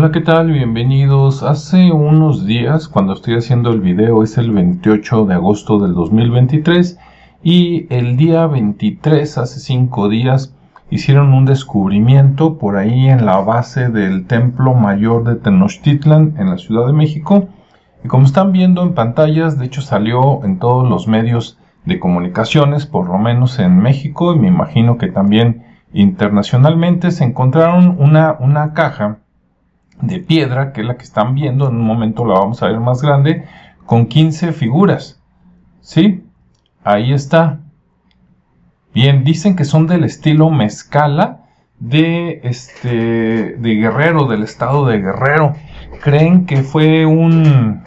Hola, ¿qué tal? Bienvenidos. Hace unos días, cuando estoy haciendo el video, es el 28 de agosto del 2023 y el día 23, hace 5 días, hicieron un descubrimiento por ahí en la base del Templo Mayor de Tenochtitlan en la Ciudad de México. Y como están viendo en pantallas, de hecho salió en todos los medios de comunicaciones, por lo menos en México y me imagino que también internacionalmente, se encontraron una, una caja de piedra, que es la que están viendo, en un momento la vamos a ver más grande, con 15 figuras. ¿Sí? Ahí está. Bien, dicen que son del estilo mezcala de este de Guerrero, del estado de Guerrero. Creen que fue un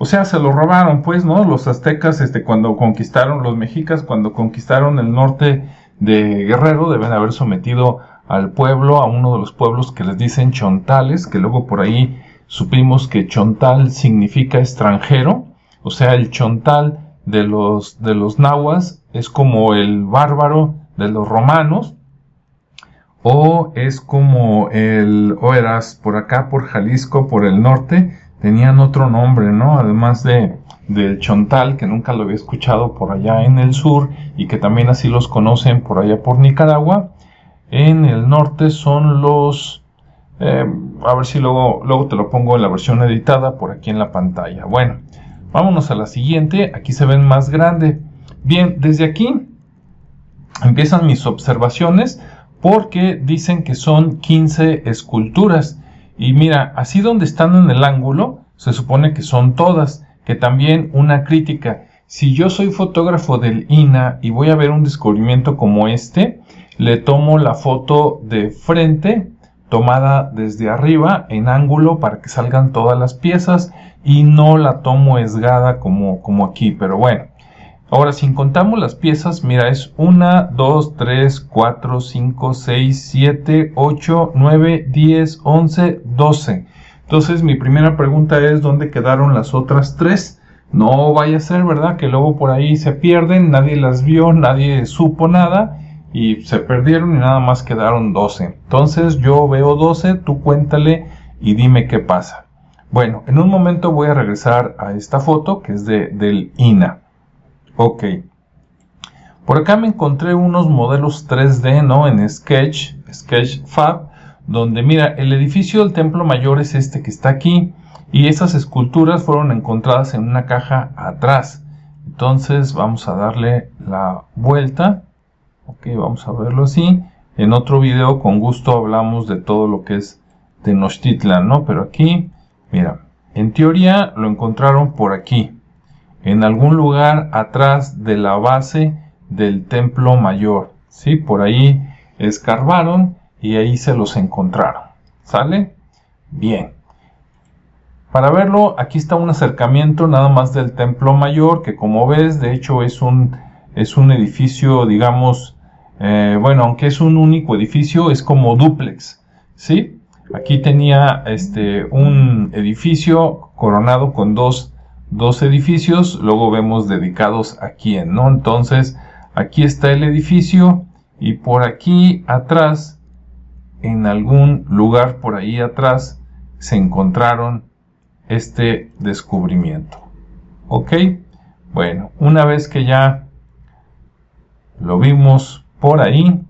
o sea, se lo robaron, pues, ¿no? Los aztecas, este, cuando conquistaron, los mexicas, cuando conquistaron el norte de Guerrero, deben haber sometido al pueblo, a uno de los pueblos que les dicen chontales, que luego por ahí supimos que chontal significa extranjero, o sea, el chontal de los, de los nahuas es como el bárbaro de los romanos, o es como el Oeras por acá, por Jalisco, por el norte, tenían otro nombre, ¿no? Además de del chontal, que nunca lo había escuchado por allá en el sur, y que también así los conocen por allá por Nicaragua, en el norte son los... Eh, a ver si luego, luego te lo pongo en la versión editada por aquí en la pantalla. Bueno, vámonos a la siguiente. Aquí se ven más grande. Bien, desde aquí empiezan mis observaciones porque dicen que son 15 esculturas. Y mira, así donde están en el ángulo, se supone que son todas. Que también una crítica. Si yo soy fotógrafo del INA y voy a ver un descubrimiento como este, le tomo la foto de frente tomada desde arriba en ángulo para que salgan todas las piezas y no la tomo esgada como, como aquí, pero bueno. Ahora, si contamos las piezas, mira, es 1, 2, 3, 4, 5, 6, 7, 8, 9, 10, 11, 12. Entonces, mi primera pregunta es, ¿dónde quedaron las otras tres? No vaya a ser, ¿verdad? Que luego por ahí se pierden, nadie las vio, nadie supo nada y se perdieron y nada más quedaron 12. Entonces yo veo 12, tú cuéntale y dime qué pasa. Bueno, en un momento voy a regresar a esta foto que es de, del INA. Ok. Por acá me encontré unos modelos 3D, ¿no? En Sketch, Sketch Fab, donde mira, el edificio del Templo Mayor es este que está aquí y esas esculturas fueron encontradas en una caja atrás. Entonces vamos a darle la vuelta Ok, vamos a verlo así. En otro video con gusto hablamos de todo lo que es Tenochtitlan, ¿no? Pero aquí, mira, en teoría lo encontraron por aquí, en algún lugar atrás de la base del templo mayor, ¿sí? Por ahí escarbaron y ahí se los encontraron, ¿sale? Bien. Para verlo, aquí está un acercamiento nada más del templo mayor, que como ves, de hecho es un, es un edificio, digamos, eh, bueno, aunque es un único edificio, es como duplex, ¿sí? Aquí tenía este, un edificio coronado con dos, dos edificios, luego vemos dedicados a quién, ¿no? Entonces, aquí está el edificio y por aquí atrás, en algún lugar por ahí atrás, se encontraron este descubrimiento. ¿Ok? Bueno, una vez que ya lo vimos por ahí.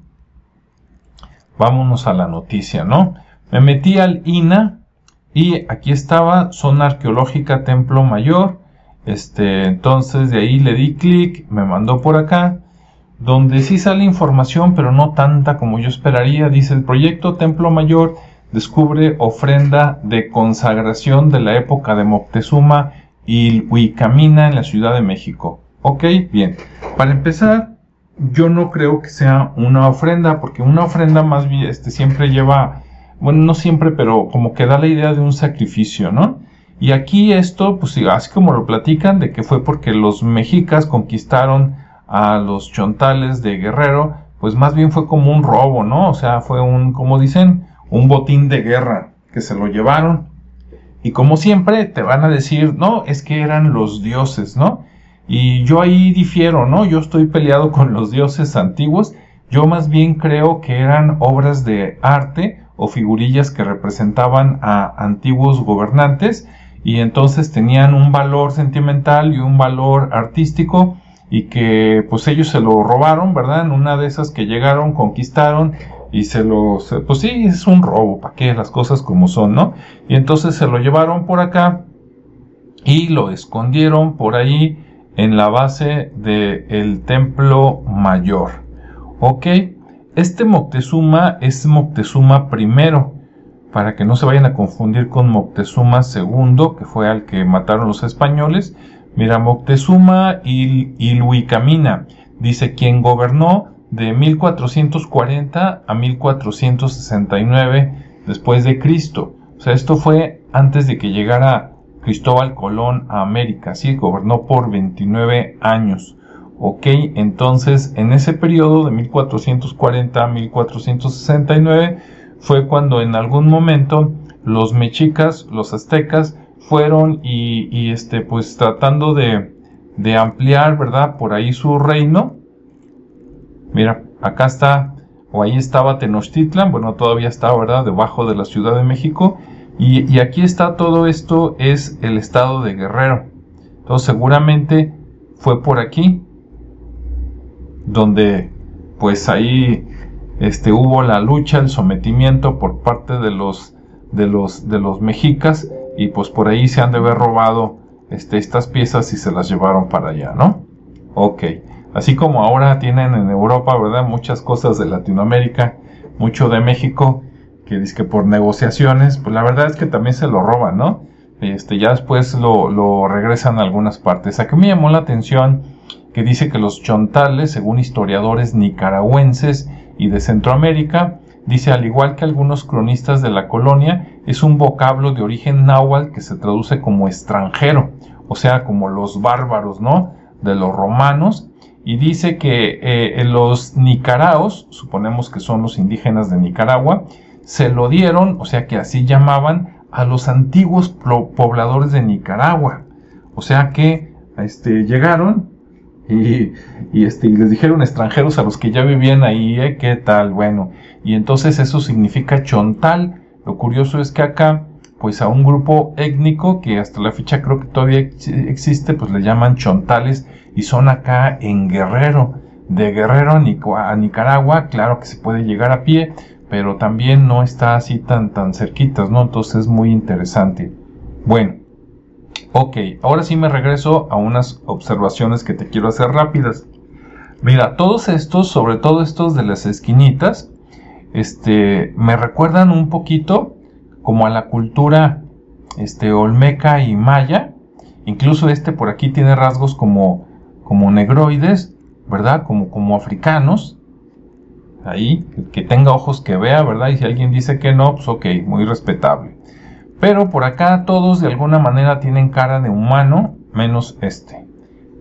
Vámonos a la noticia, ¿no? Me metí al INA y aquí estaba Zona Arqueológica Templo Mayor. Este, entonces de ahí le di clic, me mandó por acá, donde sí sale información, pero no tanta como yo esperaría. Dice el proyecto Templo Mayor descubre ofrenda de consagración de la época de Moctezuma y Huicamina en la Ciudad de México. Ok, bien. Para empezar, yo no creo que sea una ofrenda, porque una ofrenda más bien este, siempre lleva, bueno, no siempre, pero como que da la idea de un sacrificio, ¿no? Y aquí esto, pues así como lo platican, de que fue porque los mexicas conquistaron a los chontales de Guerrero, pues más bien fue como un robo, ¿no? O sea, fue un, como dicen, un botín de guerra que se lo llevaron. Y como siempre te van a decir, no, es que eran los dioses, ¿no? Y yo ahí difiero, ¿no? Yo estoy peleado con los dioses antiguos. Yo más bien creo que eran obras de arte o figurillas que representaban a antiguos gobernantes y entonces tenían un valor sentimental y un valor artístico y que pues ellos se lo robaron, ¿verdad? En una de esas que llegaron, conquistaron y se lo, pues sí, es un robo, ¿para qué? Las cosas como son, ¿no? Y entonces se lo llevaron por acá y lo escondieron por ahí en la base del templo mayor. ¿Ok? Este Moctezuma es Moctezuma primero, para que no se vayan a confundir con Moctezuma II, que fue al que mataron los españoles. Mira, Moctezuma y, y Luicamina, dice quien gobernó de 1440 a 1469 después de Cristo. O sea, esto fue antes de que llegara Cristóbal Colón a América, sí, gobernó por 29 años. Ok, entonces en ese periodo de 1440 a 1469 fue cuando en algún momento los mexicas, los aztecas, fueron y, este, pues tratando de, de ampliar, ¿verdad? Por ahí su reino. Mira, acá está, o ahí estaba Tenochtitlan, bueno, todavía está, ¿verdad? Debajo de la Ciudad de México y, aquí está todo esto, es el estado de Guerrero. Entonces seguramente fue por aquí donde pues ahí este, hubo la lucha, el sometimiento por parte de los, de los, de los mexicas y pues por ahí se han de haber robado este, estas piezas y se las llevaron para allá, ¿no? Ok, así como ahora tienen en Europa, ¿verdad? Muchas cosas de Latinoamérica, mucho de México, que dice que por negociaciones, pues la verdad es que también se lo roban, ¿no? Este, ya después lo, regresan a algunas partes. Aquí me llamó la atención que dice que los chontales, según historiadores nicaragüenses y de Centroamérica, dice al igual que algunos cronistas de la colonia, es un vocablo de origen náhuatl que se traduce como extranjero, o sea, como los bárbaros, ¿no? De los romanos. Y dice que eh, los nicaraos, suponemos que son los indígenas de Nicaragua, se lo dieron, o sea que así llamaban a los antiguos pobladores de Nicaragua. O sea que este, llegaron y, este, les dijeron extranjeros a los que ya vivían ahí, ¿eh? ¿qué tal? Bueno, y entonces eso significa chontal. Lo curioso es que acá, pues a un grupo étnico que hasta la fecha creo que todavía existe, pues le llaman chontales y son acá en Guerrero. De Guerrero a Nicaragua, claro que se puede llegar a pie, pero también no está así tan, tan cerquitas, ¿no? Entonces es muy interesante. Bueno, ok, ahora sí me regreso a unas observaciones que te quiero hacer rápidas. Mira, todos estos, sobre todo estos de las esquinitas, este, me recuerdan un poquito como a la cultura este, olmeca y maya. Incluso este por aquí tiene rasgos como, como negroides, ¿verdad? Como, como africanos ahí, que tenga ojos que vea, ¿verdad? Y si alguien dice que no, pues ok, muy respetable. Pero por acá todos de alguna manera tienen cara de humano, menos este.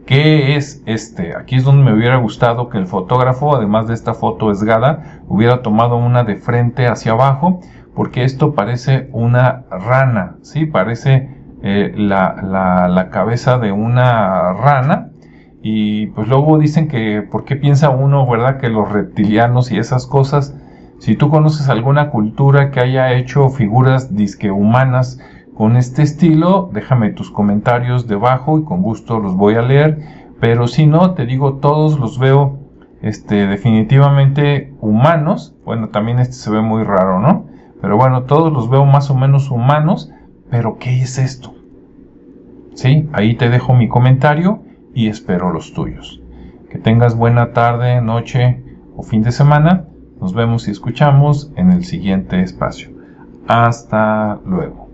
¿Qué es este? Aquí es donde me hubiera gustado que el fotógrafo, además de esta foto esgada, hubiera tomado una de frente hacia abajo, porque esto parece una rana, ¿sí? Parece eh, la, la cabeza de una rana y pues luego dicen que, ¿por qué piensa uno, verdad, que los reptilianos y esas cosas, si tú conoces alguna cultura que haya hecho figuras disque humanas con este estilo, déjame tus comentarios debajo y con gusto los voy a leer. Pero si no, te digo, todos los veo este, definitivamente humanos. Bueno, también este se ve muy raro, ¿no? Pero bueno, todos los veo más o menos humanos. Pero ¿qué es esto? Sí, ahí te dejo mi comentario y espero los tuyos. Que tengas buena tarde, noche o fin de semana. Nos vemos y escuchamos en el siguiente espacio. Hasta luego.